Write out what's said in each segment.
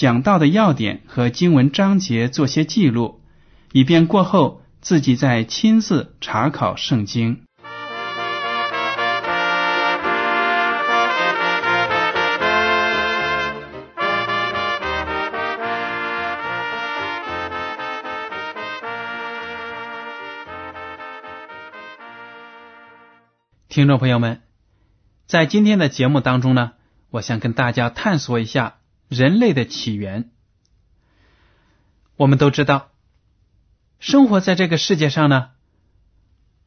讲到的要点和经文章节做些记录，以便过后自己再亲自查考圣经。听众朋友们，在今天的节目当中呢，我想跟大家探索一下人类的起源。我们都知道，生活在这个世界上呢，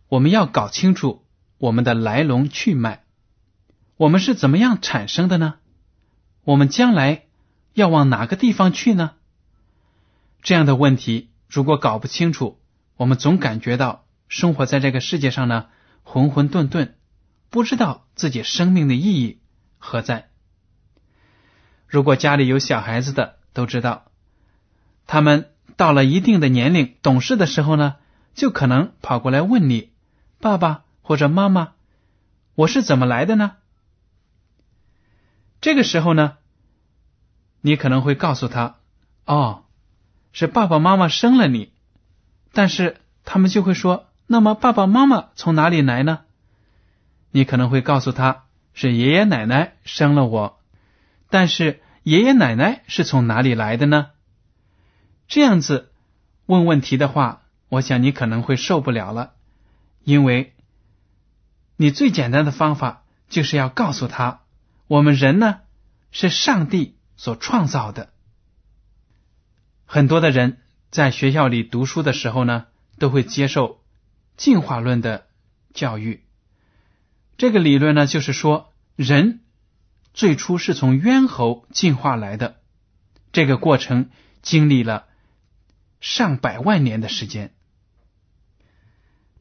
我们要搞清楚我们的来龙去脉，我们是怎么样产生的呢？我们将来要往哪个地方去呢？这样的问题，如果搞不清楚，我们总感觉到生活在这个世界上呢。混混沌沌，不知道自己生命的意义何在。如果家里有小孩子的，都知道，他们到了一定的年龄、懂事的时候呢，就可能跑过来问你：“爸爸或者妈妈，我是怎么来的呢？”这个时候呢，你可能会告诉他：“哦，是爸爸妈妈生了你。”但是他们就会说。那么爸爸妈妈从哪里来呢？你可能会告诉他是爷爷奶奶生了我，但是爷爷奶奶是从哪里来的呢？这样子问问题的话，我想你可能会受不了了，因为你最简单的方法就是要告诉他，我们人呢是上帝所创造的。很多的人在学校里读书的时候呢，都会接受。进化论的教育，这个理论呢，就是说人最初是从猿猴进化来的，这个过程经历了上百万年的时间。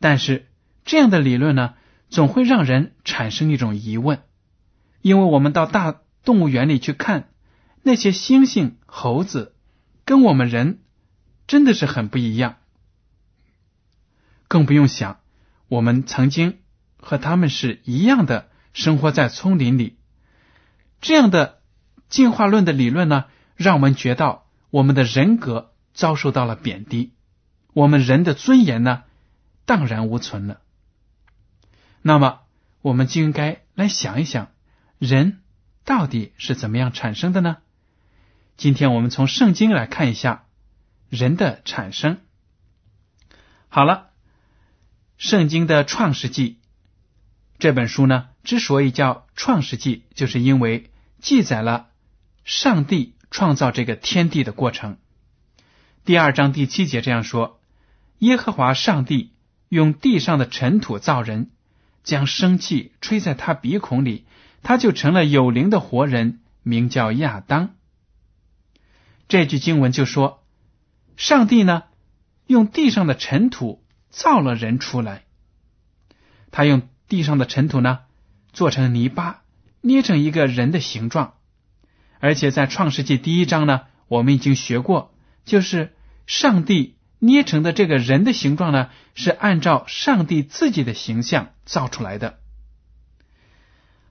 但是这样的理论呢，总会让人产生一种疑问，因为我们到大动物园里去看，那些猩猩、猴子跟我们人真的是很不一样。更不用想，我们曾经和他们是一样的生活在丛林里。这样的进化论的理论呢，让我们觉得我们的人格遭受到了贬低，我们人的尊严呢荡然无存了。那么，我们就应该来想一想，人到底是怎么样产生的呢？今天我们从圣经来看一下人的产生。好了。圣经的创世纪这本书呢，之所以叫创世纪，就是因为记载了上帝创造这个天地的过程。第二章第七节这样说：“耶和华上帝用地上的尘土造人，将生气吹在他鼻孔里，他就成了有灵的活人，名叫亚当。”这句经文就说，上帝呢用地上的尘土。造了人出来，他用地上的尘土呢做成泥巴，捏成一个人的形状。而且在创世纪第一章呢，我们已经学过，就是上帝捏成的这个人的形状呢，是按照上帝自己的形象造出来的。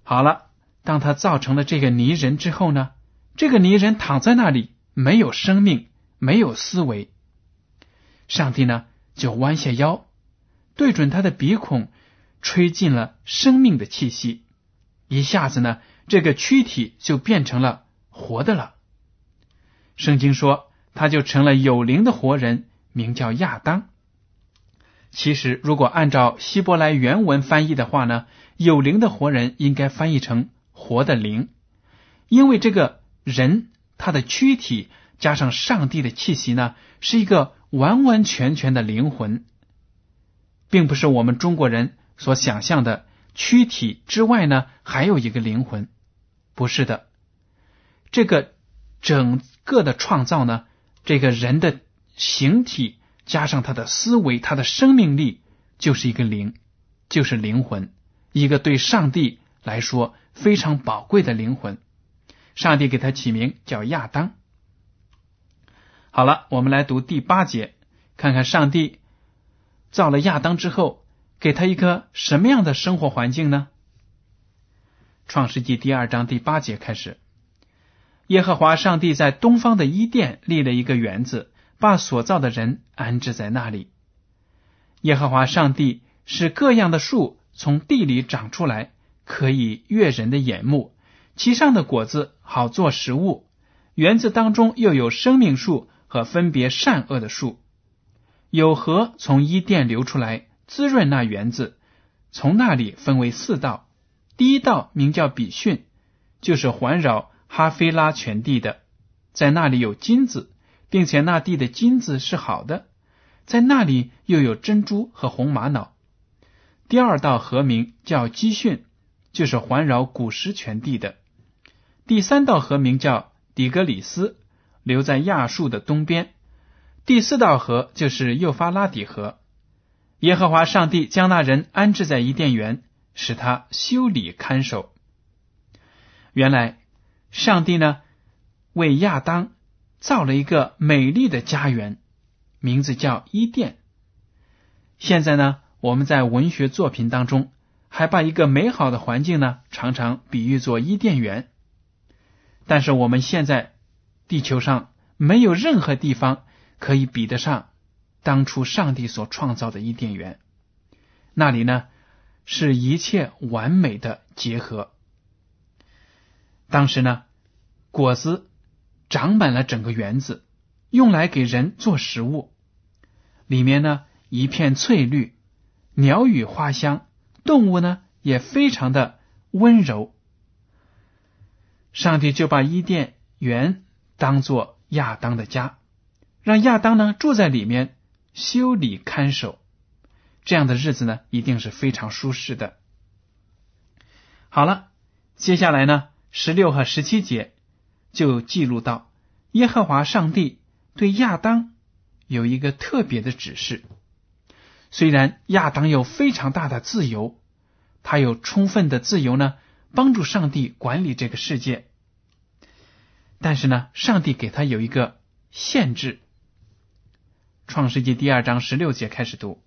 好了，当他造成了这个泥人之后呢，这个泥人躺在那里，没有生命，没有思维。上帝呢？就弯下腰，对准他的鼻孔，吹进了生命的气息。一下子呢，这个躯体就变成了活的了。圣经说他就成了有灵的活人，名叫亚当。其实，如果按照希伯来原文翻译的话呢，有灵的活人应该翻译成活的灵，因为这个人他的躯体加上上帝的气息呢，是一个完完全全的灵魂，并不是我们中国人所想象的躯体之外呢还有一个灵魂，不是的，这个整个的创造呢，这个人的形体。加上他的思维，他的生命力就是一个灵，就是灵魂，一个对上帝来说非常宝贵的灵魂。上帝给他起名叫亚当。好了，我们来读第八节，看看上帝造了亚当之后，给他一个什么样的生活环境呢？创世纪第二章第八节开始，耶和华上帝在东方的伊甸立了一个园子。把所造的人安置在那里。耶和华上帝使各样的树从地里长出来，可以悦人的眼目，其上的果子好做食物。园子当中又有生命树和分别善恶的树。有河从伊甸流出来，滋润那园子。从那里分为四道，第一道名叫比逊，就是环绕哈菲拉全地的，在那里有金子。并且那地的金子是好的，在那里又有珍珠和红玛瑙。第二道河名叫基训，就是环绕古石全地的。第三道河名叫底格里斯，留在亚述的东边。第四道河就是幼发拉底河。耶和华上帝将那人安置在伊甸园，使他修理看守。原来上帝呢为亚当。造了一个美丽的家园，名字叫伊甸。现在呢，我们在文学作品当中还把一个美好的环境呢，常常比喻作伊甸园。但是我们现在地球上没有任何地方可以比得上当初上帝所创造的伊甸园。那里呢，是一切完美的结合。当时呢，果子。长满了整个园子，用来给人做食物。里面呢一片翠绿，鸟语花香，动物呢也非常的温柔。上帝就把伊甸园当做亚当的家，让亚当呢住在里面修理看守。这样的日子呢一定是非常舒适的。好了，接下来呢十六和十七节。就记录到，耶和华上帝对亚当有一个特别的指示。虽然亚当有非常大的自由，他有充分的自由呢，帮助上帝管理这个世界。但是呢，上帝给他有一个限制。创世纪第二章十六节开始读：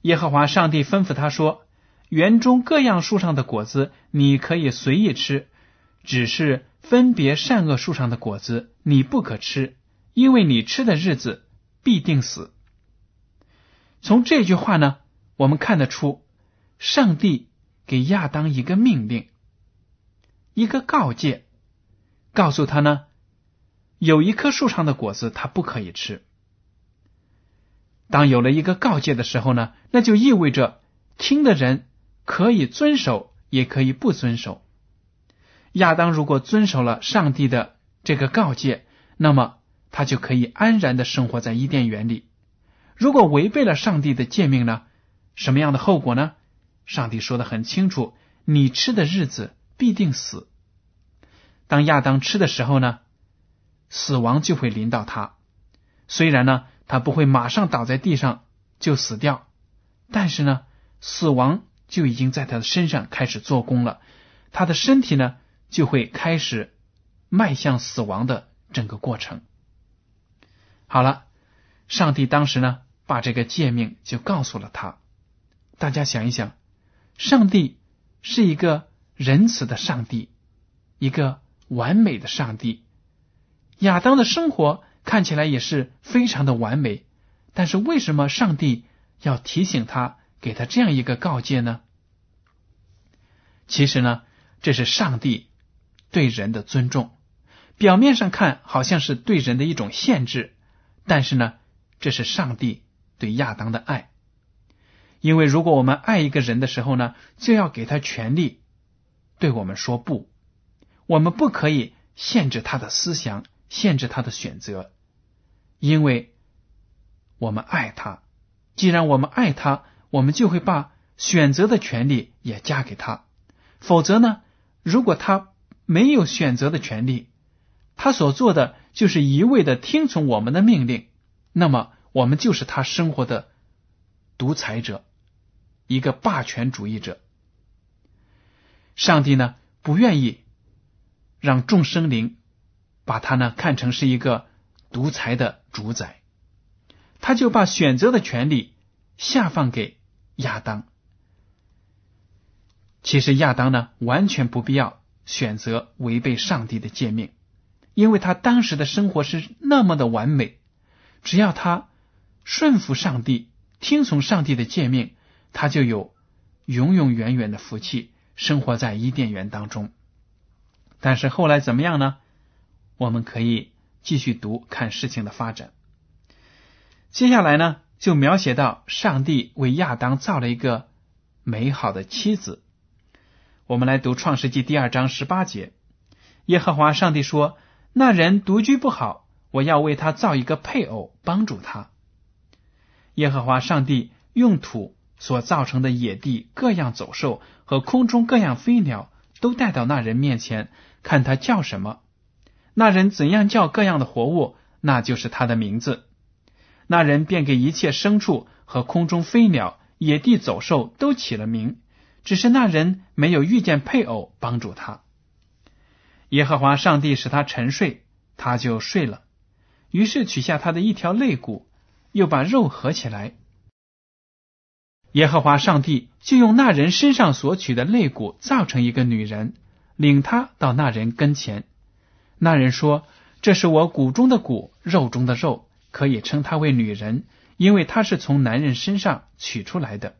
耶和华上帝吩咐他说：“园中各样树上的果子，你可以随意吃，只是。”分别善恶树上的果子，你不可吃，因为你吃的日子必定死。从这句话呢，我们看得出，上帝给亚当一个命令，一个告诫，告诉他呢，有一棵树上的果子他不可以吃。当有了一个告诫的时候呢，那就意味着听的人可以遵守，也可以不遵守。亚当如果遵守了上帝的这个告诫，那么他就可以安然的生活在伊甸园里。如果违背了上帝的诫命呢？什么样的后果呢？上帝说的很清楚：你吃的日子必定死。当亚当吃的时候呢，死亡就会临到他。虽然呢，他不会马上倒在地上就死掉，但是呢，死亡就已经在他的身上开始做工了。他的身体呢？就会开始迈向死亡的整个过程。好了，上帝当时呢，把这个诫命就告诉了他。大家想一想，上帝是一个仁慈的上帝，一个完美的上帝。亚当的生活看起来也是非常的完美，但是为什么上帝要提醒他，给他这样一个告诫呢？其实呢，这是上帝。对人的尊重，表面上看好像是对人的一种限制，但是呢，这是上帝对亚当的爱。因为如果我们爱一个人的时候呢，就要给他权利对我们说不，我们不可以限制他的思想，限制他的选择，因为我们爱他。既然我们爱他，我们就会把选择的权利也加给他。否则呢，如果他没有选择的权利，他所做的就是一味的听从我们的命令，那么我们就是他生活的独裁者，一个霸权主义者。上帝呢，不愿意让众生灵把他呢看成是一个独裁的主宰。他就把选择的权利下放给亚当。其实亚当呢，完全不必要选择违背上帝的诫命，因为他当时的生活是那么的完美。只要他顺服上帝，听从上帝的诫命，他就有永永远远的福气，生活在伊甸园当中。但是后来怎么样呢？我们可以继续读，看事情的发展。接下来呢，就描写到上帝为亚当造了一个美好的妻子。我们来读创世纪第二章十八节：耶和华上帝说：“那人独居不好，我要为他造一个配偶，帮助他。”耶和华上帝用土所造成的野地各样走兽和空中各样飞鸟都带到那人面前，看他叫什么。那人怎样叫各样的活物，那就是他的名字。那人便给一切牲畜和空中飞鸟、野地走兽都起了名，只是那人没有遇见配偶帮助他。耶和华上帝使他沉睡，他就睡了。于是取下他的一条肋骨，又把肉合起来。耶和华上帝就用那人身上所取的肋骨造成一个女人，领他到那人跟前。那人说：“这是我骨中的骨，肉中的肉。”可以称她为女人，因为她是从男人身上取出来的。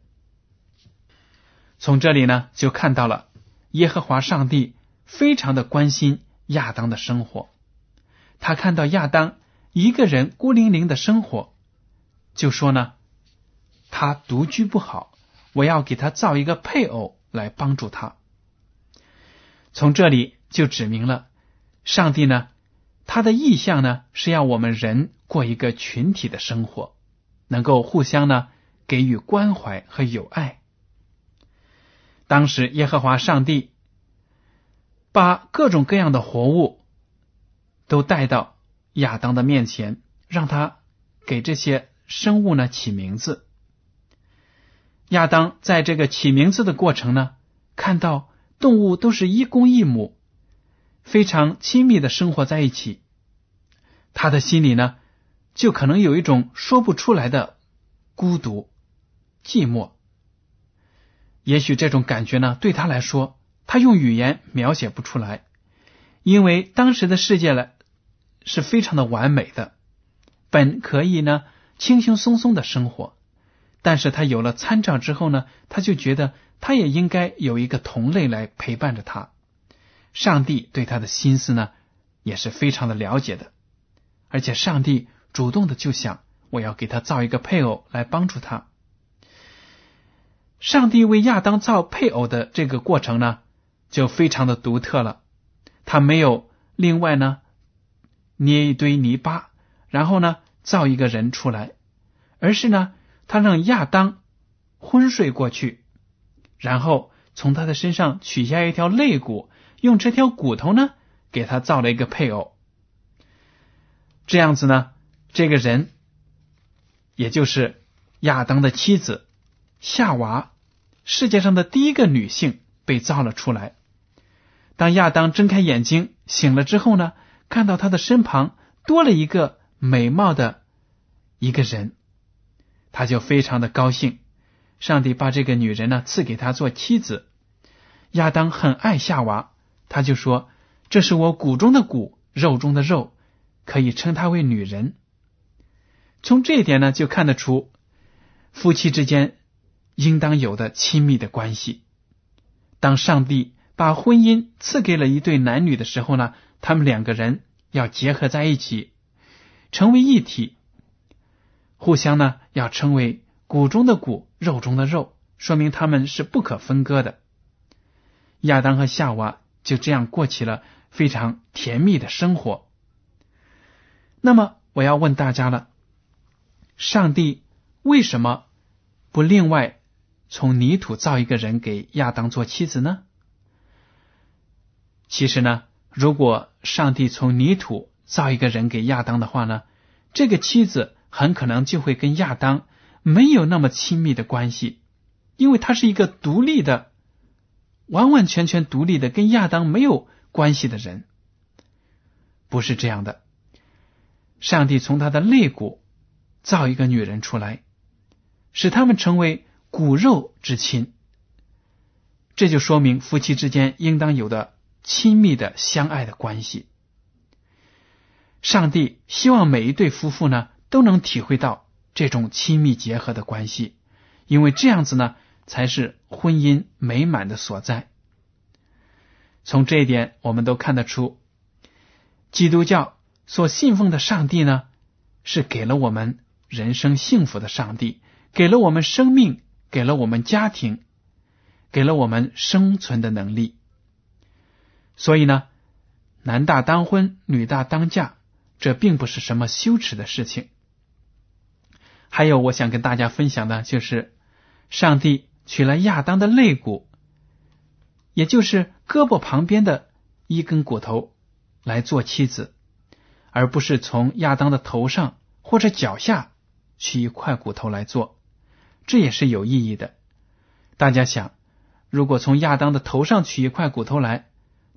从这里呢，就看到了耶和华上帝非常的关心亚当的生活。他看到亚当一个人孤零零的生活，就说呢，他独居不好，我要给他造一个配偶来帮助他。从这里就指明了上帝呢。他的意向呢，是要我们人过一个群体的生活，能够互相呢给予关怀和友爱。当时耶和华上帝把各种各样的活物都带到亚当的面前，让他给这些生物呢起名字。亚当在这个起名字的过程呢，看到动物都是一公一母。非常亲密的生活在一起，他的心里呢，就可能有一种说不出来的孤独、寂寞。也许这种感觉呢，对他来说，他用语言描写不出来，因为当时的世界呢是非常的完美的，本可以呢轻轻松松的生活，但是他有了参照之后呢，他就觉得他也应该有一个同类来陪伴着他。上帝对他的心思呢，也是非常的了解的，而且上帝主动的就想，我要给他造一个配偶来帮助他。上帝为亚当造配偶的这个过程呢，就非常的独特了。他没有另外呢捏一堆泥巴，然后呢造一个人出来，而是呢他让亚当昏睡过去，然后从他的身上取下一条肋骨。用这条骨头呢，给他造了一个配偶。这样子呢，这个人也就是亚当的妻子夏娃，世界上的第一个女性被造了出来。当亚当睁开眼睛醒了之后呢，看到他的身旁多了一个美貌的一个人，他就非常的高兴。上帝把这个女人呢赐给他做妻子。亚当很爱夏娃。他就说：“这是我骨中的骨，肉中的肉，可以称她为女人。”从这一点呢，就看得出夫妻之间应当有的亲密的关系。当上帝把婚姻赐给了一对男女的时候呢，他们两个人要结合在一起，成为一体，互相呢要成为骨中的骨，肉中的肉，说明他们是不可分割的。亚当和夏娃就这样过起了非常甜蜜的生活。那么我要问大家了：上帝为什么不另外从泥土造一个人给亚当做妻子呢？其实呢，如果上帝从泥土造一个人给亚当的话呢，这个妻子很可能就会跟亚当没有那么亲密的关系，因为他是一个独立的。完完全全独立的，跟亚当没有关系的人，不是这样的。上帝从他的肋骨造一个女人出来，使他们成为骨肉之亲。这就说明夫妻之间应当有的亲密的相爱的关系。上帝希望每一对夫妇呢都能体会到这种亲密结合的关系，因为这样子呢。才是婚姻美满的所在。从这一点，我们都看得出，基督教所信奉的上帝呢，是给了我们人生幸福的上帝，给了我们生命，给了我们家庭，给了我们生存的能力。所以呢，男大当婚，女大当嫁，这并不是什么羞耻的事情。还有，我想跟大家分享的就是，上帝。取了亚当的肋骨，也就是胳膊旁边的一根骨头来做妻子，而不是从亚当的头上或者脚下取一块骨头来做，这也是有意义的。大家想，如果从亚当的头上取一块骨头来，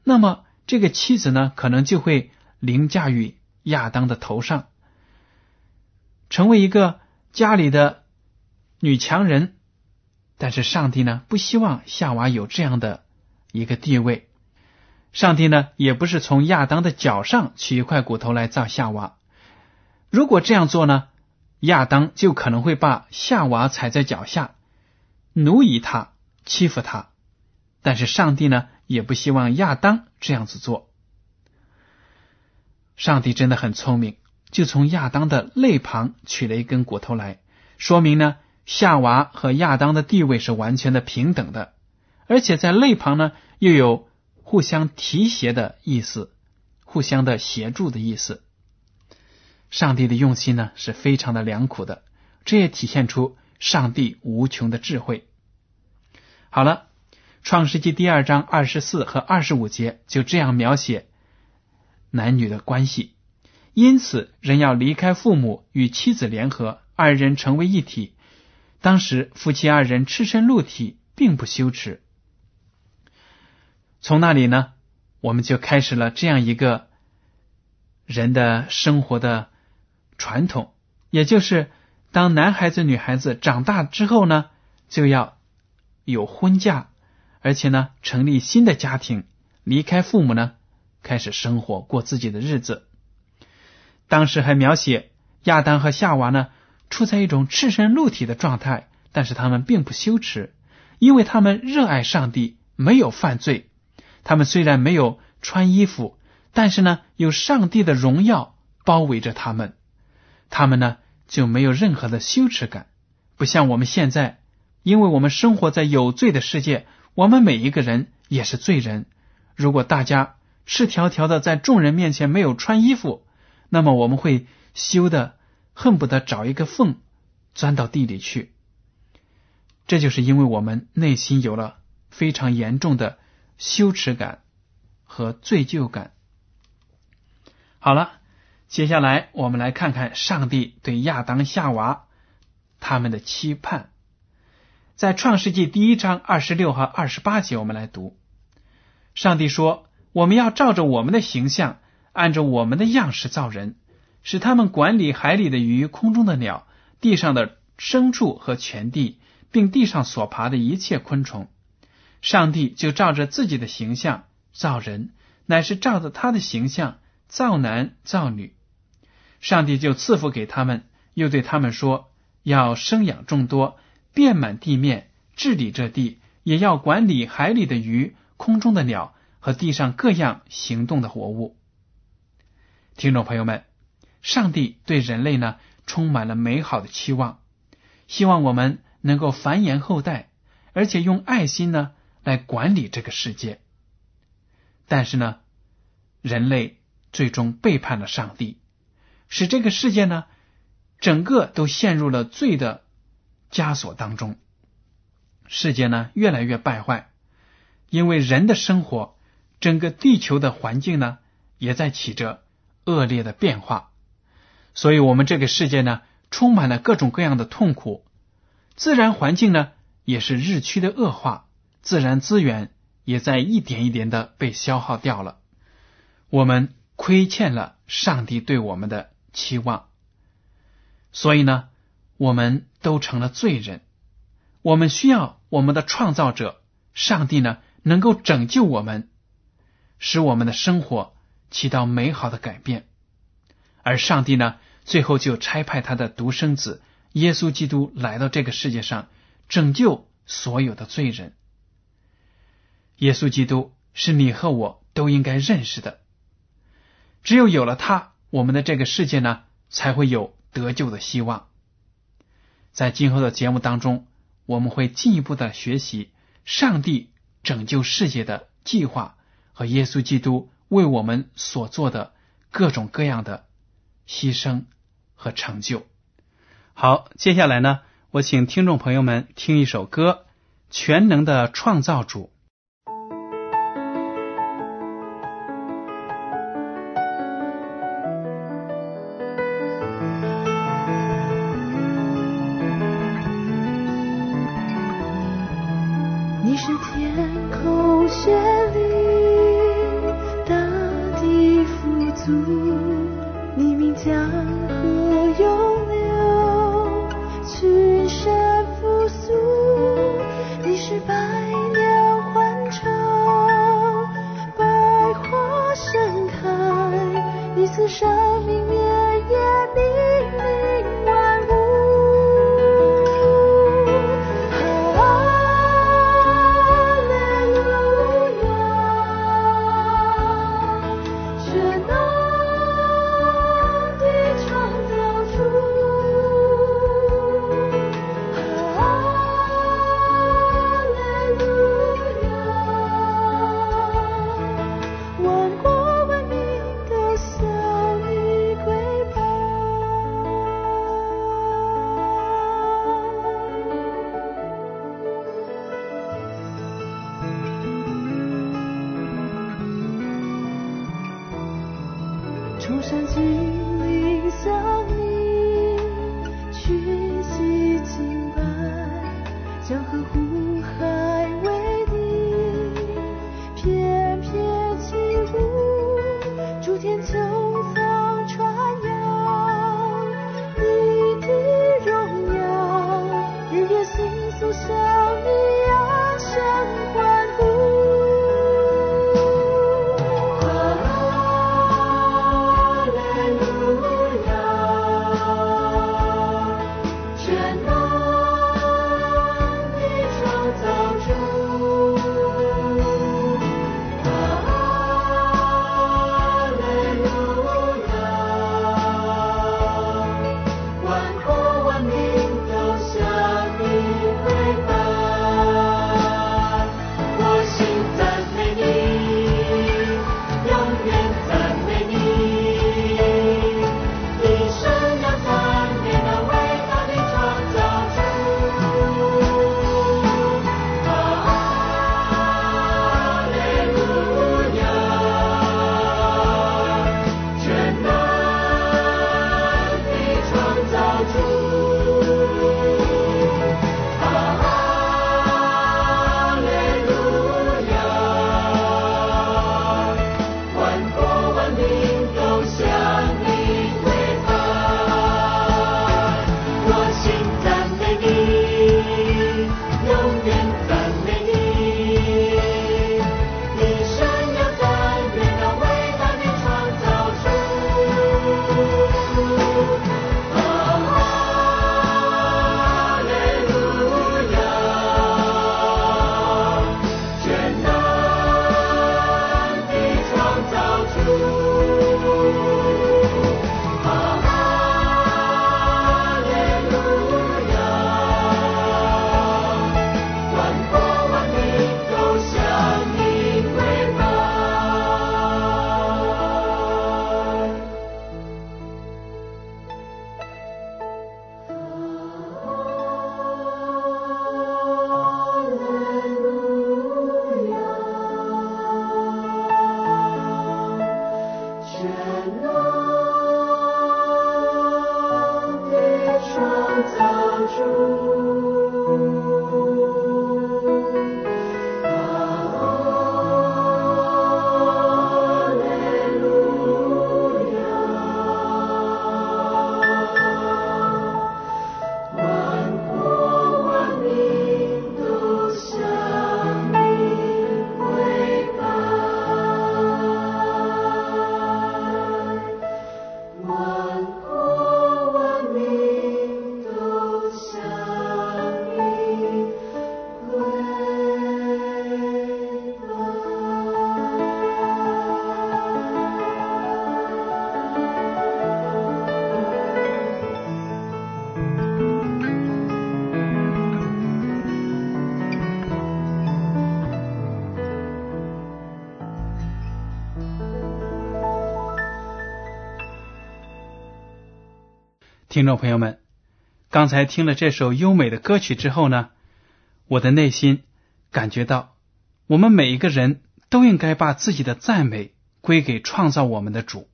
那么这个妻子呢，可能就会凌驾于亚当的头上，成为一个家里的女强人。但是上帝呢，不希望夏娃有这样的一个地位。上帝呢，也不是从亚当的脚上取一块骨头来造夏娃。如果这样做呢，亚当就可能会把夏娃踩在脚下，奴役他，欺负他。但是上帝呢，也不希望亚当这样子做。上帝真的很聪明，就从亚当的肋旁取了一根骨头来，说明呢。夏娃和亚当的地位是完全的平等的，而且在肋旁呢又有互相提携的意思，互相的协助的意思。上帝的用心呢是非常的良苦的，这也体现出上帝无穷的智慧。好了，《创世纪》第二章二十四和二十五节就这样描写男女的关系。因此，人要离开父母，与妻子联合，二人成为一体。当时夫妻二人赤身露体，并不羞耻。从那里呢，我们就开始了这样一个人的生活的传统，也就是当男孩子、女孩子长大之后呢，就要有婚嫁，而且呢，成立新的家庭，离开父母呢，开始生活，过自己的日子。当时还描写亚当和夏娃呢。处在一种赤身露体的状态，但是他们并不羞耻，因为他们热爱上帝，没有犯罪。他们虽然没有穿衣服，但是呢，有上帝的荣耀包围着他们，他们呢就没有任何的羞耻感。不像我们现在，因为我们生活在有罪的世界，我们每一个人也是罪人。如果大家赤条条的在众人面前没有穿衣服，那么我们会羞的。恨不得找一个缝钻到地里去，这就是因为我们内心有了非常严重的羞耻感和罪疚感。好了，接下来我们来看看上帝对亚当夏娃他们的期盼。在创世纪第一章二十六和二十八节，我们来读：上帝说：“我们要照着我们的形象，按照我们的样式造人。”使他们管理海里的鱼、空中的鸟、地上的牲畜和全地，并地上所爬的一切昆虫。上帝就照着自己的形象造人，乃是照着他的形象造男造女。上帝就赐福给他们，又对他们说：要生养众多，遍满地面，治理这地，也要管理海里的鱼、空中的鸟和地上各样行动的活物。听众朋友们，上帝对人类呢充满了美好的期望，希望我们能够繁衍后代，而且用爱心呢来管理这个世界。但是呢，人类最终背叛了上帝，使这个世界呢整个都陷入了罪的枷锁当中。世界呢越来越败坏，因为人的生活，整个地球的环境呢也在起着恶劣的变化，所以，我们这个世界呢充满了各种各样的痛苦，自然环境呢也是日趋的恶化，自然资源也在一点一点的被消耗掉了，我们亏欠了上帝对我们的期望，所以呢，我们都成了罪人。我们需要我们的创造者上帝呢，能够拯救我们，使我们的生活起到美好的改变。而上帝呢，最后就差派他的独生子耶稣基督来到这个世界上，拯救所有的罪人。耶稣基督是你和我都应该认识的。只有有了他，我们的这个世界呢，才会有得救的希望。在今后的节目当中。我们会进一步的学习上帝拯救世界的计划和耶稣基督为我们所做的各种各样的牺牲和成就。好，接下来呢，我请听众朋友们听一首歌《全能的创造主》。听众朋友们，刚才听了这首优美的歌曲之后呢，我的内心感觉到，我们每一个人都应该把自己的赞美归给创造我们的主，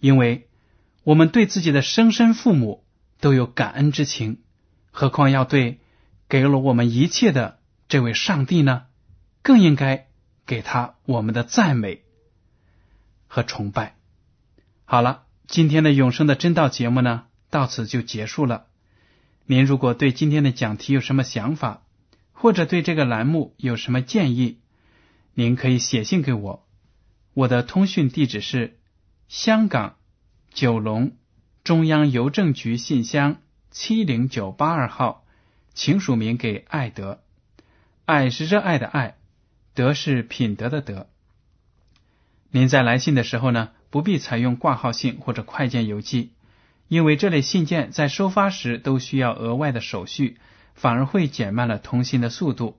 因为我们对自己的生身父母都有感恩之情，何况要对给了我们一切的这位上帝呢？更应该给他我们的赞美和崇拜。好了，今天的永生的真道节目呢，到此就结束了。您如果对今天的讲题有什么想法，或者对这个栏目有什么建议，您可以写信给我。我的通讯地址是香港九龙中央邮政局信箱七零九八二号，请署名给爱德。爱是热爱的爱。德是品德的德。您在来信的时候呢，不必采用挂号信或者快件邮寄，因为这类信件在收发时都需要额外的手续，反而会减慢了通信的速度。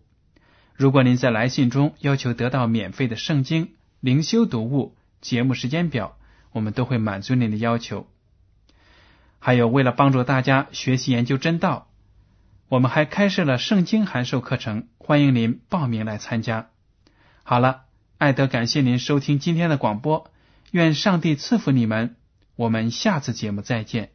如果您在来信中要求得到免费的圣经、灵修读物、节目时间表，我们都会满足您的要求。还有，为了帮助大家学习研究真道，我们还开设了圣经函授课程，欢迎您报名来参加。好了，艾德，感谢您收听今天的广播，愿上帝赐福你们，我们下次节目再见。